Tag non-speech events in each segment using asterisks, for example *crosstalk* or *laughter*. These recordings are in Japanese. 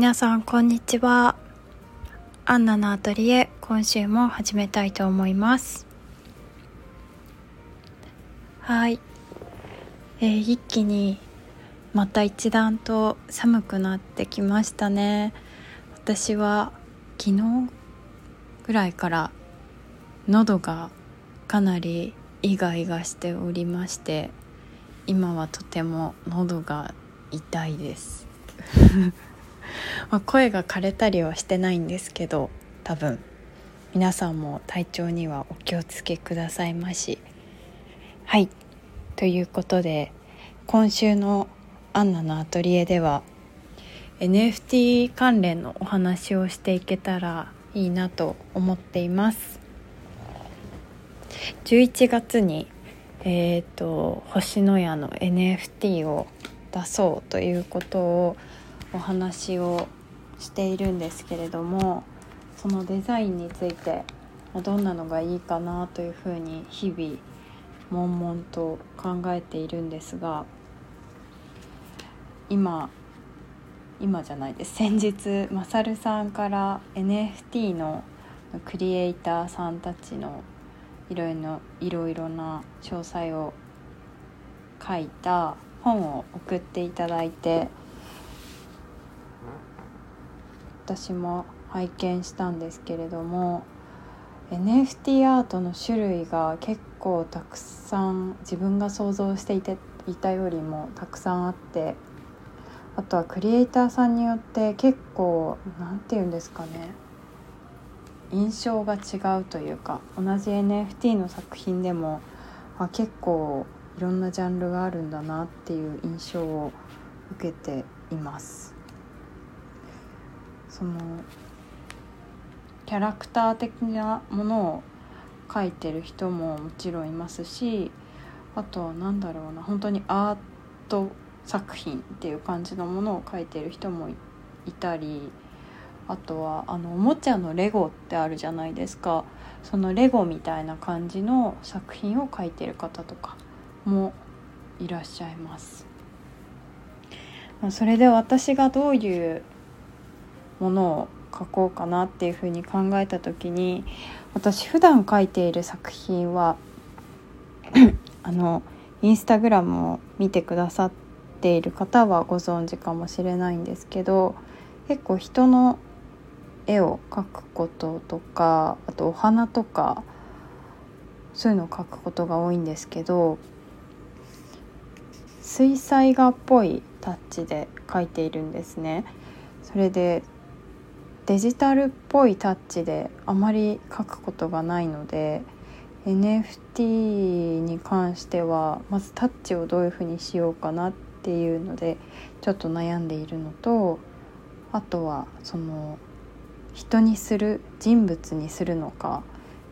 皆さんこんにちは。アンナのアトリエ今週も始めたいと思います。はい。えー、一気にまた一段と寒くなってきましたね。私は昨日ぐらいから喉がかなりイガイガしておりまして今はとても喉が痛いです。まあ声が枯れたりはしてないんですけど多分。皆さんも体調にはお気をつけくださいまし。はい。ということで今週のアンナのアトリエでは NFT 関連のお話をしていけたらいいなと思っています。11月にえーと、星のやの NFT を出そうということをお話をしているんですけれどもそのデザインについてどんなのがいいかなというふうに日々悶々と考えているんですが今今じゃないです。先日マサルさんから NFT のクリエイターさんたちのいろいろいろいろな詳細を書いた本を送っていただいて私も拝見したんですけれども NFT アートの種類が結構たくさん自分が想像していていたよりもたくさんあってあとはクリエイターさんによって結構何て言うんですかね印象が違うというか同じ NFT の作品でもあ結構いろんなジャンルがあるんだなっていう印象を受けています。そのキャラクター的なものを描いてる人ももちろんいますしあとは何だろうな本当にアート作品っていう感じのものを描いてる人もいたりあとはあのおもちゃのレゴってあるじゃないですかそのレゴみたいな感じの作品を描いてる方とかもいらっしゃいます。それで私がどういうものを描こうかなっていうふうに考えた時に私普段描いている作品は *coughs* あのインスタグラムを見てくださっている方はご存知かもしれないんですけど結構人の絵を描くこととかあとお花とかそういうのを描くことが多いんですけど水彩画っぽいタッチで描いているんですね。それでデジタルっぽいタッチであまり描くことがないので NFT に関してはまずタッチをどういうふうにしようかなっていうのでちょっと悩んでいるのとあとはその人にする人物にするのか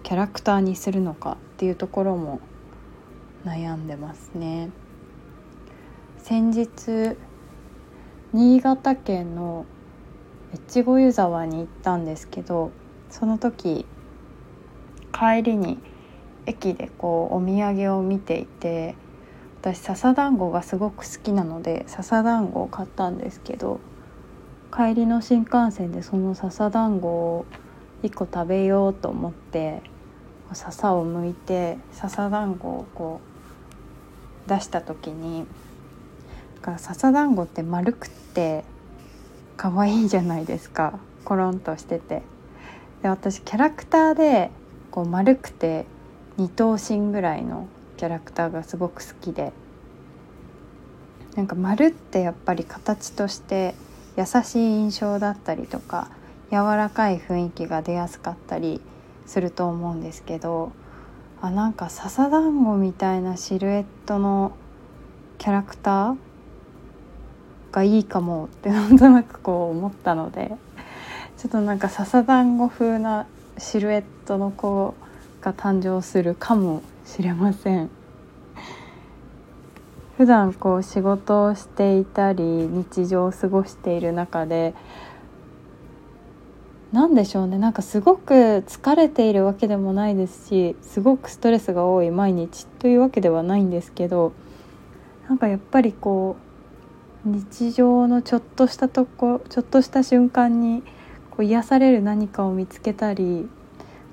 キャラクターにするのかっていうところも悩んでますね。先日新潟県の越後湯沢に行ったんですけどその時帰りに駅でこうお土産を見ていて私笹団子がすごく好きなので笹団子を買ったんですけど帰りの新幹線でその笹団子を1個食べようと思って笹を剥いて笹団子をこう出した時に笹団子って丸くって可愛いじゃないですか。コロンとしてて。で私キャラクターでこう丸くて二頭身ぐらいのキャラクターがすごく好きで。なんか丸ってやっぱり形として優しい印象だったりとか柔らかい雰囲気が出やすかったりすると思うんですけどあなんか笹団子みたいなシルエットのキャラクターがいいかもってなんとなくこう思ったのでちょっとなんか笹団子風なシルエットの子が誕生するかもしれません。普段こう仕事をしていたり日常を過ごしている中で何でしょうねなんかすごく疲れているわけでもないですしすごくストレスが多い毎日というわけではないんですけどなんかやっぱりこう日常のちょっとしたとこちょっとした瞬間にこう癒される何かを見つけたり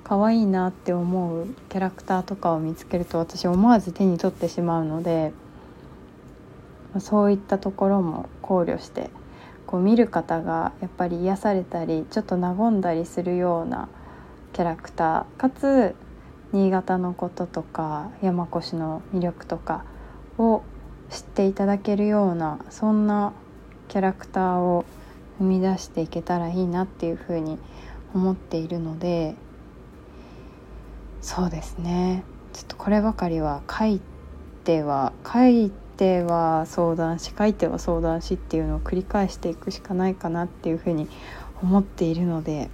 可愛いなって思うキャラクターとかを見つけると私思わず手に取ってしまうのでそういったところも考慮してこう見る方がやっぱり癒されたりちょっと和んだりするようなキャラクターかつ新潟のこととか山古志の魅力とかを知っていただけるようなそんなキャラクターを生み出していけたらいいなっていうふうに思っているのでそうですね。ちょっとこればかりは書いては書いては相談し書いては相談しっていうのを繰り返していくしかないかなっていうふうに思っているので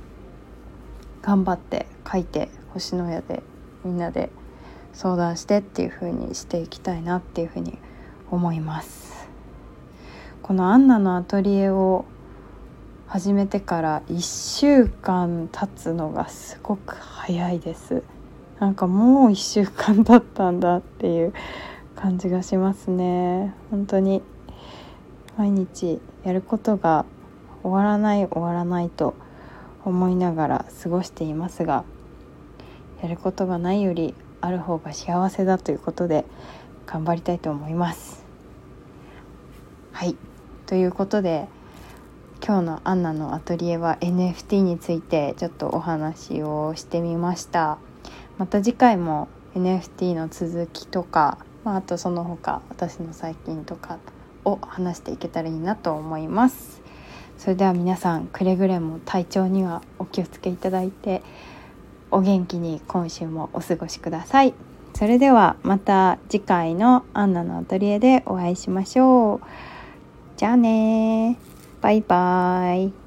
頑張って書いて星のやでみんなで相談してっていう風にしていきたいなっていう風に思います思います。このアンナのアトリエを始めてから1週間経つのがすごく早いです。なんかもう1週間経ったんだっていう感じがしますね。本当に毎日やることが終わらない終わらないと思いながら過ごしていますがやることがないよりある方が幸せだということで頑張りたいと思います。はい。ということで今日のアンナのアトリエは NFT についてちょっとお話をしてみました。また次回も NFT の続きとか、まあ、あとその他私の最近とかを話していけたらいいなと思います。それでは皆さんくれぐれも体調にはお気をつけいただいてお元気に今週もお過ごしください。それではまた次回のアンナのアトリエでお会いしましょう。じゃあねバイバイ。